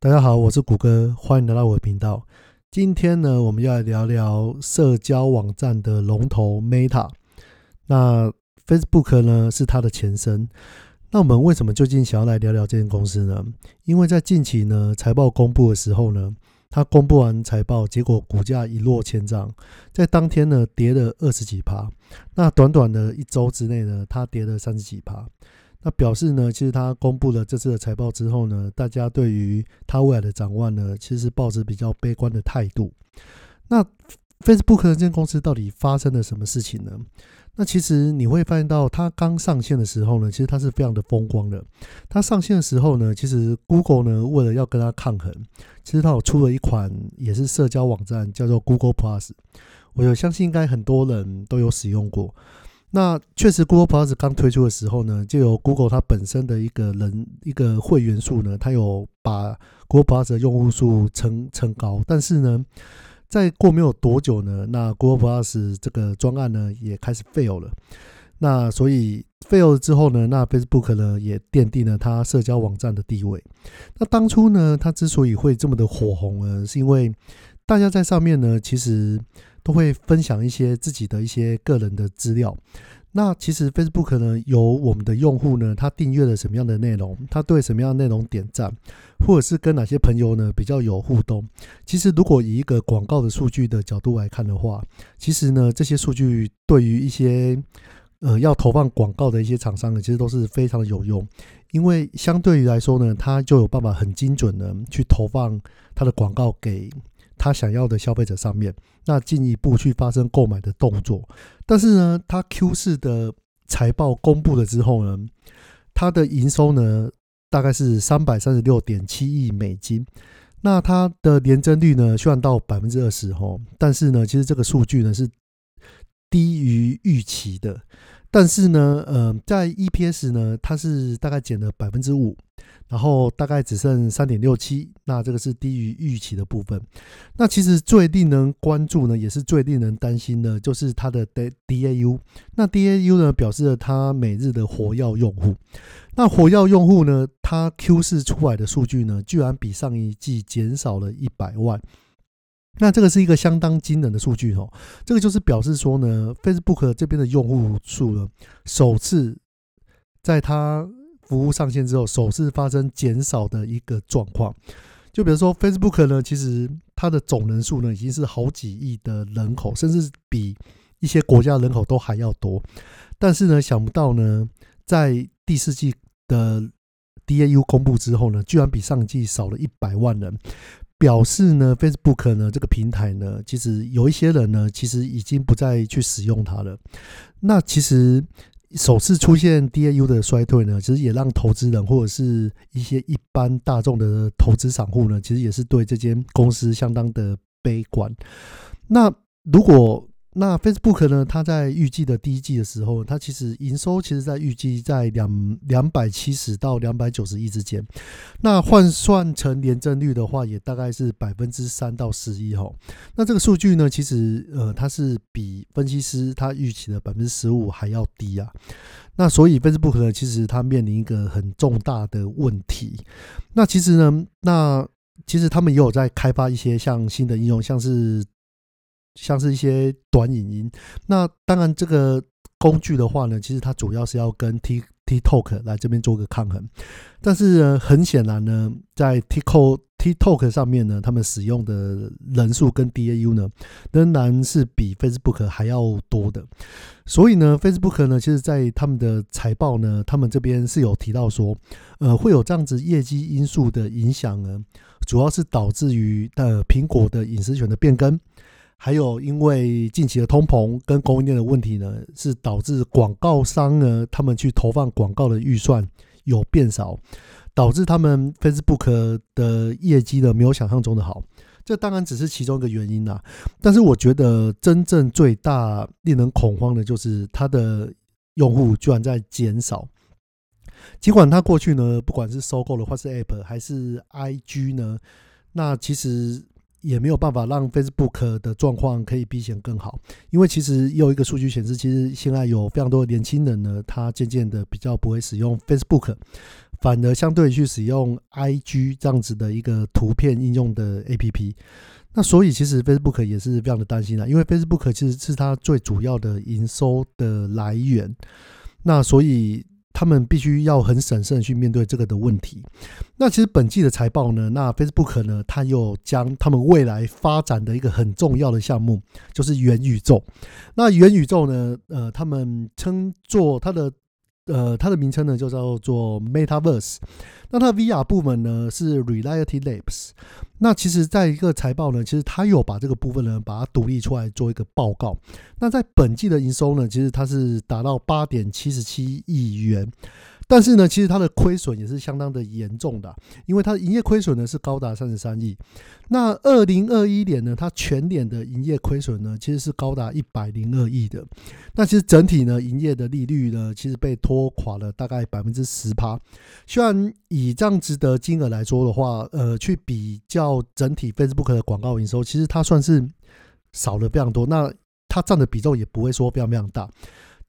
大家好，我是谷歌，欢迎来到我的频道。今天呢，我们要来聊聊社交网站的龙头 Meta。那 Facebook 呢是它的前身。那我们为什么最近想要来聊聊这间公司呢？因为在近期呢财报公布的时候呢，它公布完财报，结果股价一落千丈，在当天呢跌了二十几趴。那短短的一周之内呢，它跌了三十几趴。那表示呢，其实他公布了这次的财报之后呢，大家对于他未来的展望呢，其实抱持比较悲观的态度。那 Facebook 这间公司到底发生了什么事情呢？那其实你会发现到，它刚上线的时候呢，其实它是非常的风光的。它上线的时候呢，其实 Google 呢，为了要跟它抗衡，其实它有出了一款也是社交网站，叫做 Google Plus。我有相信应该很多人都有使用过。那确实，Google Plus 刚推出的时候呢，就有 Google 它本身的一个人一个会员数呢，它有把 Google Plus 的用户数撑撑高。但是呢，在过没有多久呢，那 Google Plus 这个专案呢也开始 fail 了。那所以 fail 了之后呢，那 Facebook 呢也奠定了它社交网站的地位。那当初呢，它之所以会这么的火红呢，是因为大家在上面呢，其实。都会分享一些自己的一些个人的资料。那其实 Facebook 呢，有我们的用户呢，他订阅了什么样的内容，他对什么样的内容点赞，或者是跟哪些朋友呢比较有互动。其实如果以一个广告的数据的角度来看的话，其实呢，这些数据对于一些呃要投放广告的一些厂商呢，其实都是非常的有用。因为相对于来说呢，他就有办法很精准的去投放他的广告给。他想要的消费者上面，那进一步去发生购买的动作。但是呢，他 Q 四的财报公布了之后呢，它的营收呢大概是三百三十六点七亿美金。那它的年增率呢，虽然到百分之二十吼，但是呢，其实这个数据呢是低于预期的。但是呢，呃，在 EPS 呢，它是大概减了百分之五。然后大概只剩三点六七，那这个是低于预期的部分。那其实最令人关注呢，也是最令人担心的，就是它的 D DAU。那 DAU 呢，表示了它每日的活跃用户。那活跃用户呢，它 Q 四出来的数据呢，居然比上一季减少了一百万。那这个是一个相当惊人的数据哦。这个就是表示说呢，Facebook 这边的用户数呢，首次在它服务上线之后，首次发生减少的一个状况。就比如说，Facebook 呢，其实它的总人数呢，已经是好几亿的人口，甚至比一些国家人口都还要多。但是呢，想不到呢，在第四季的 DAU 公布之后呢，居然比上季少了一百万人，表示呢，Facebook 呢这个平台呢，其实有一些人呢，其实已经不再去使用它了。那其实。首次出现 DAU 的衰退呢，其实也让投资人或者是一些一般大众的投资散户呢，其实也是对这间公司相当的悲观。那如果那 Facebook 呢？它在预计的第一季的时候，它其实营收其实在预计在两两百七十到两百九十亿之间。那换算成年增率的话，也大概是百分之三到十一哈。那这个数据呢，其实呃，它是比分析师他预期的百分之十五还要低啊。那所以 Facebook 呢，其实它面临一个很重大的问题。那其实呢，那其实他们也有在开发一些像新的应用，像是。像是一些短影音，那当然这个工具的话呢，其实它主要是要跟 T TikTok 来这边做个抗衡，但是呢，很显然呢，在 TikTok TikTok 上面呢，他们使用的人数跟 DAU 呢，仍然是比 Facebook 还要多的，所以呢，Facebook 呢，其实在他们的财报呢，他们这边是有提到说，呃，会有这样子业绩因素的影响呢，主要是导致于呃苹果的隐私权的变更。还有，因为近期的通膨跟供应链的问题呢，是导致广告商呢，他们去投放广告的预算有变少，导致他们 Facebook 的业绩呢没有想象中的好。这当然只是其中一个原因啦。但是我觉得真正最大令人恐慌的就是它的用户居然在减少。尽管它过去呢，不管是收购了或是 App 还是 IG 呢，那其实。也没有办法让 Facebook 的状况可以比以前更好，因为其实有一个数据显示，其实现在有非常多的年轻人呢，他渐渐的比较不会使用 Facebook，反而相对去使用 IG 这样子的一个图片应用的 APP。那所以其实 Facebook 也是非常的担心啊，因为 Facebook 其实是它最主要的营收的来源。那所以他们必须要很审慎去面对这个的问题。那其实本季的财报呢，那 Facebook 呢，它又将他们未来发展的一个很重要的项目，就是元宇宙。那元宇宙呢，呃，他们称作它的。呃，它的名称呢就叫做 Metaverse。那它的 VR 部门呢是 Reality Labs。那其实，在一个财报呢，其实它有把这个部分呢把它独立出来做一个报告。那在本季的营收呢，其实它是达到八点七十七亿元。但是呢，其实它的亏损也是相当的严重的，因为它的营业亏损呢是高达三十三亿。那二零二一年呢，它全年的营业亏损呢其实是高达一百零二亿的。那其实整体呢，营业的利率呢，其实被拖垮了大概百分之十趴。虽然以这样子的金额来说的话，呃，去比较整体 Facebook 的广告营收，其实它算是少了非常多。那它占的比重也不会说非常非常大。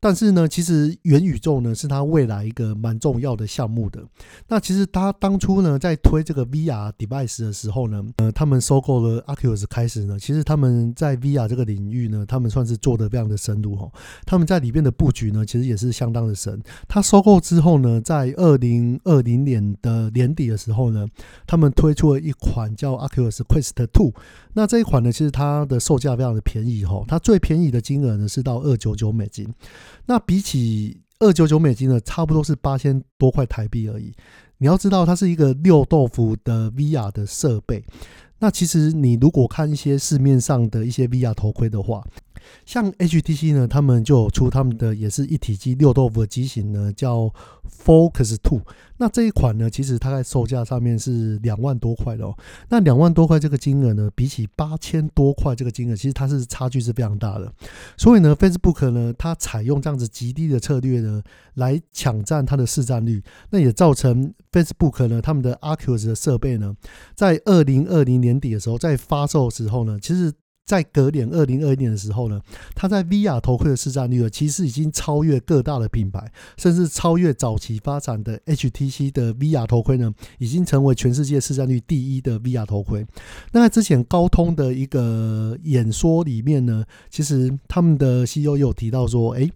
但是呢，其实元宇宙呢是它未来一个蛮重要的项目的。那其实他当初呢在推这个 VR device 的时候呢，呃，他们收购了 a c u s 开始呢，其实他们在 VR 这个领域呢，他们算是做的非常的深入哈。他们在里面的布局呢，其实也是相当的深。他收购之后呢，在二零二零年的年底的时候呢，他们推出了一款叫 a c u s Quest Two。那这一款呢，其实它的售价非常的便宜哈，它最便宜的金额呢是到二九九美金。那比起二九九美金呢，差不多是八千多块台币而已。你要知道，它是一个六豆腐的 VR 的设备。那其实你如果看一些市面上的一些 VR 头盔的话，像 HTC 呢，他们就有出他们的也是一体机六豆腐的机型呢，叫 Focus Two。那这一款呢，其实它在售价上面是两万多块的哦。那两万多块这个金额呢，比起八千多块这个金额，其实它是差距是非常大的。所以呢，Facebook 呢，它采用这样子极低的策略呢，来抢占它的市占率，那也造成 Facebook 呢，他们的 Oculus 的设备呢，在二零二零年底的时候，在发售时候呢，其实。在隔年二零二一年的时候呢，它在 VR 头盔的市占率呢，其实已经超越各大的品牌，甚至超越早期发展的 HTC 的 VR 头盔呢，已经成为全世界市占率第一的 VR 头盔。那在之前高通的一个演说里面呢，其实他们的 CEO 有提到说，哎。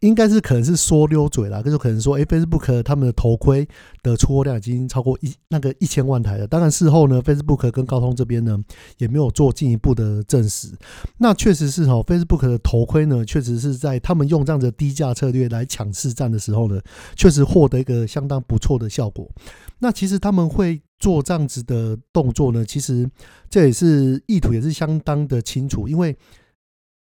应该是可能是说溜嘴了，就是可能说，哎，Facebook 他们的头盔的出货量已经超过一那个一千万台了。当然事后呢，Facebook 跟高通这边呢也没有做进一步的证实。那确实是哈，Facebook 的头盔呢，确实是在他们用这样的低价策略来抢市占的时候呢，确实获得一个相当不错的效果。那其实他们会做这样子的动作呢，其实这也是意图也是相当的清楚，因为。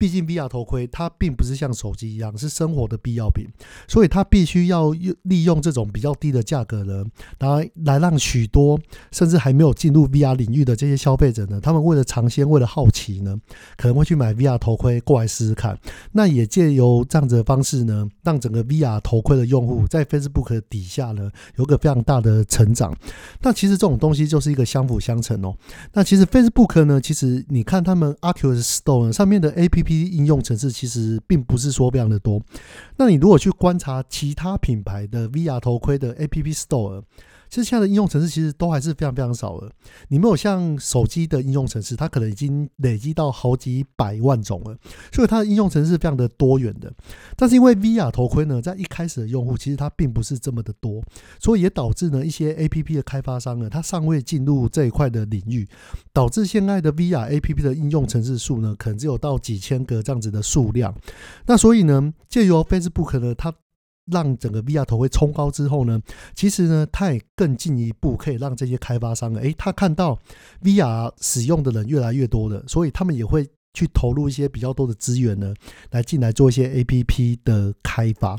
毕竟 VR 头盔它并不是像手机一样是生活的必要品，所以它必须要用利用这种比较低的价格呢，来来让许多甚至还没有进入 VR 领域的这些消费者呢，他们为了尝鲜，为了好奇呢，可能会去买 VR 头盔过来试试看。那也借由这样子的方式呢，让整个 VR 头盔的用户在 Facebook 底下呢，有个非常大的成长。那其实这种东西就是一个相辅相成哦。那其实 Facebook 呢，其实你看他们 Oculus Store 上面的 APP。应用程式其实并不是说非常的多，那你如果去观察其他品牌的 VR 头盔的 App Store。其实现在的应用程式其实都还是非常非常少的。你没有像手机的应用程式，它可能已经累积到好几百万种了，所以它的应用程式非常的多元的。但是因为 VR 头盔呢，在一开始的用户其实它并不是这么的多，所以也导致呢一些 APP 的开发商呢，它尚未进入这一块的领域，导致现在的 VR APP 的应用程式数呢，可能只有到几千个这样子的数量。那所以呢，借由 Facebook 呢，它让整个 VR 头盔冲高之后呢，其实呢，它也更进一步可以让这些开发商，诶，他看到 VR 使用的人越来越多了，所以他们也会去投入一些比较多的资源呢，来进来做一些 APP 的开发。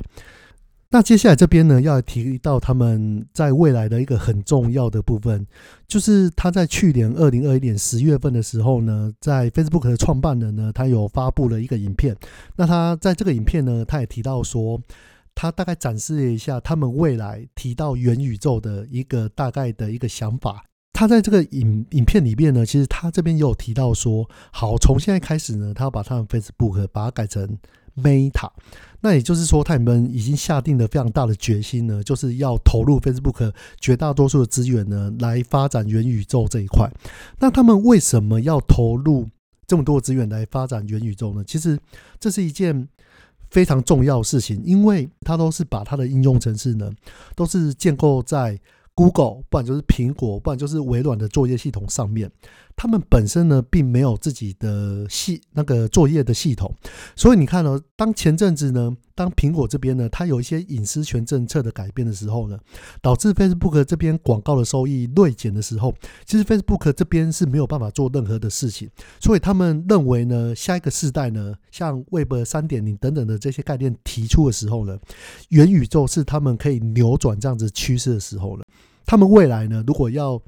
那接下来这边呢，要提到他们在未来的一个很重要的部分，就是他在去年二零二一年十月份的时候呢，在 Facebook 的创办人呢，他有发布了一个影片。那他在这个影片呢，他也提到说。他大概展示了一下他们未来提到元宇宙的一个大概的一个想法。他在这个影影片里面呢，其实他这边也有提到说，好，从现在开始呢，他要把他们 Facebook 把它改成 Meta。那也就是说，他们已经下定了非常大的决心呢，就是要投入 Facebook 绝大多数的资源呢，来发展元宇宙这一块。那他们为什么要投入这么多资源来发展元宇宙呢？其实这是一件非常重要的事情，因为它都是把它的应用程式呢，都是建构在。Google，不然就是苹果，不然就是微软的作业系统上面，他们本身呢并没有自己的系那个作业的系统，所以你看呢，当前阵子呢，当苹果这边呢，它有一些隐私权政策的改变的时候呢，导致 Facebook 这边广告的收益锐减的时候，其实 Facebook 这边是没有办法做任何的事情，所以他们认为呢，下一个世代呢，像 Web 三点零等等的这些概念提出的时候呢，元宇宙是他们可以扭转这样子趋势的时候了。他们未来呢，如果要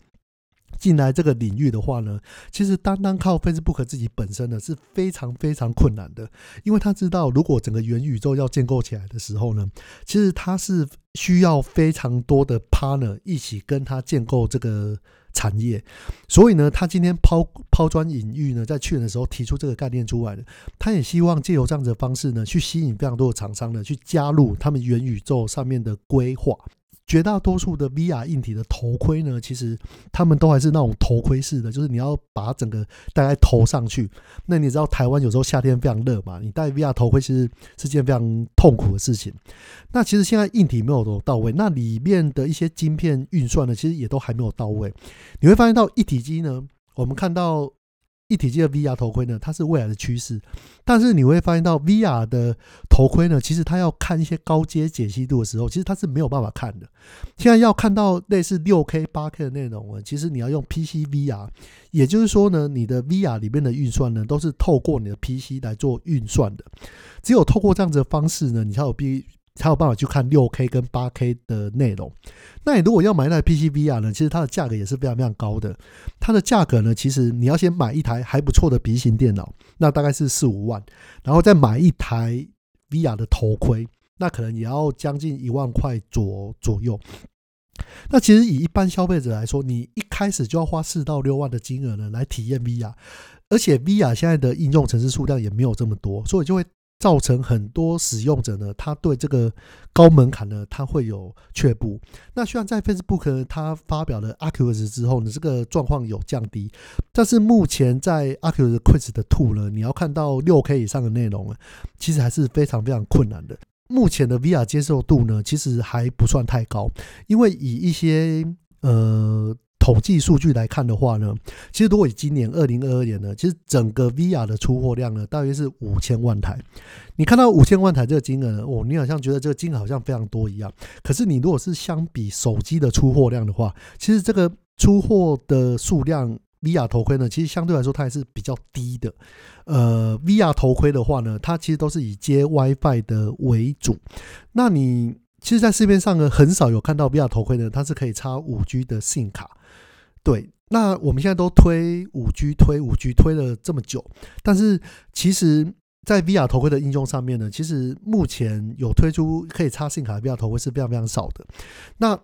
进来这个领域的话呢，其实单单靠 Facebook 自己本身呢是非常非常困难的，因为他知道，如果整个元宇宙要建构起来的时候呢，其实他是需要非常多的 partner 一起跟他建构这个产业，所以呢，他今天抛抛砖引玉呢，在去年的时候提出这个概念出来的，他也希望借由这样子的方式呢，去吸引非常多的厂商呢，去加入他们元宇宙上面的规划。绝大多数的 VR 硬体的头盔呢，其实他们都还是那种头盔式的，就是你要把整个戴在头上去。那你知道台湾有时候夏天非常热嘛？你戴 VR 头盔其实是件非常痛苦的事情。那其实现在硬体没有到位，那里面的一些晶片运算呢，其实也都还没有到位。你会发现到一体机呢，我们看到。一体机的 VR 头盔呢，它是未来的趋势，但是你会发现到 VR 的头盔呢，其实它要看一些高阶解析度的时候，其实它是没有办法看的。现在要看到类似六 K、八 K 的内容呢，其实你要用 PC VR，也就是说呢，你的 VR 里面的运算呢，都是透过你的 PC 来做运算的。只有透过这样子的方式呢，你才有必。才有办法去看六 K 跟八 K 的内容。那你如果要买那台 PCVR 呢？其实它的价格也是非常非常高的。它的价格呢，其实你要先买一台还不错的笔型电脑，那大概是四五万，然后再买一台 VR 的头盔，那可能也要将近一万块左左右。那其实以一般消费者来说，你一开始就要花四到六万的金额呢来体验 VR，而且 VR 现在的应用城市数量也没有这么多，所以就会。造成很多使用者呢，他对这个高门槛呢，他会有却步。那虽然在 Facebook 他发表了 Acuus 之后呢，这个状况有降低，但是目前在 Acuus Quiz 的 Two 呢，你要看到六 K 以上的内容，其实还是非常非常困难的。目前的 VR 接受度呢，其实还不算太高，因为以一些呃。统计数据来看的话呢，其实如果以今年二零二二年呢，其实整个 VR 的出货量呢，大约是五千万台。你看到五千万台这个金额呢，哦，你好像觉得这个金额好像非常多一样。可是你如果是相比手机的出货量的话，其实这个出货的数量，VR 头盔呢，其实相对来说它还是比较低的。呃，VR 头盔的话呢，它其实都是以接 WiFi 的为主。那你其实，在市面上呢，很少有看到 VR 头盔呢，它是可以插五 G 的 SIM 卡。对，那我们现在都推五 G，推五 G 推了这么久，但是其实，在 VR 头盔的应用上面呢，其实目前有推出可以插显卡的 VR 头盔是非常非常少的。那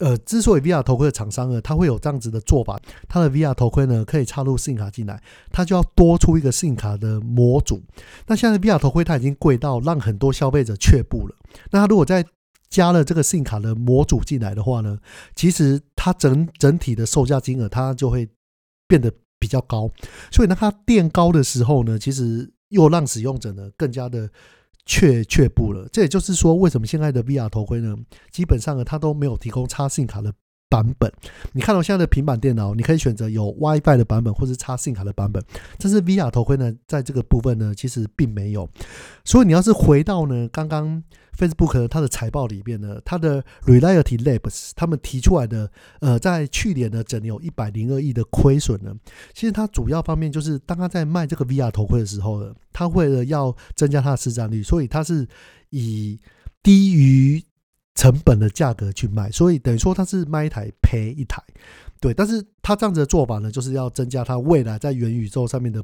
呃，之所以 VR 头盔的厂商呢，他会有这样子的做法，他的 VR 头盔呢可以插入显卡进来，他就要多出一个显卡的模组。那现在 VR 头盔它已经贵到让很多消费者却步了。那他如果在加了这个 SIM 卡的模组进来的话呢，其实它整整体的售价金额它就会变得比较高，所以呢，它垫高的时候呢，其实又让使用者呢更加的却却步了。这也就是说，为什么现在的 VR 头盔呢，基本上呢它都没有提供插 SIM 卡的。版本，你看到现在的平板电脑，你可以选择有 WiFi 的版本，或是插 SIM 卡的版本。但是 VR 头盔呢，在这个部分呢，其实并没有。所以你要是回到呢，刚刚 Facebook 它的财报里面呢，它的 Reality Labs 他们提出来的，呃，在去年呢，整有一百零二亿的亏损呢。其实它主要方面就是，当他在卖这个 VR 头盔的时候呢，他为了要增加它的市占率，所以它是以低于。成本的价格去卖，所以等于说它是卖一台赔一台，对。但是它这样子的做法呢，就是要增加它未来在元宇宙上面的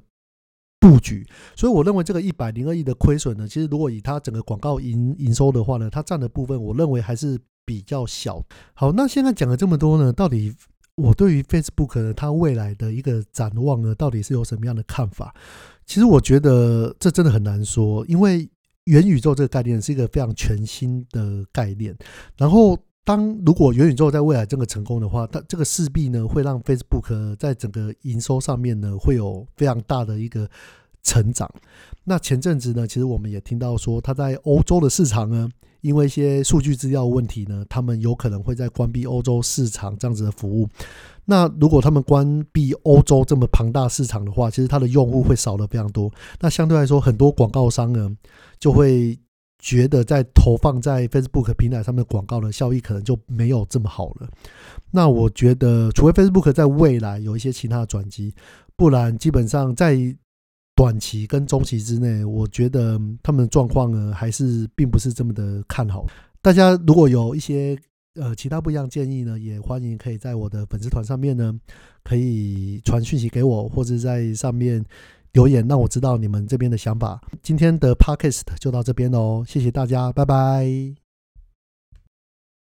布局。所以我认为这个一百零二亿的亏损呢，其实如果以它整个广告营营收的话呢，它占的部分，我认为还是比较小。好，那现在讲了这么多呢，到底我对于 Facebook 它未来的一个展望呢，到底是有什么样的看法？其实我觉得这真的很难说，因为。元宇宙这个概念是一个非常全新的概念。然后，当如果元宇宙在未来真的成功的话，它这个势必呢会让 Facebook 在整个营收上面呢会有非常大的一个成长。那前阵子呢，其实我们也听到说，它在欧洲的市场呢。因为一些数据资料问题呢，他们有可能会在关闭欧洲市场这样子的服务。那如果他们关闭欧洲这么庞大市场的话，其实它的用户会少了非常多。那相对来说，很多广告商呢就会觉得在投放在 Facebook 平台上面广告的效益可能就没有这么好了。那我觉得，除非 Facebook 在未来有一些其他的转机，不然基本上在。短期跟中期之内，我觉得他们的状况呢，还是并不是这么的看好。大家如果有一些呃其他不一样建议呢，也欢迎可以在我的粉丝团上面呢，可以传讯息给我，或者在上面留言，让我知道你们这边的想法。今天的 podcast 就到这边喽，谢谢大家，拜拜。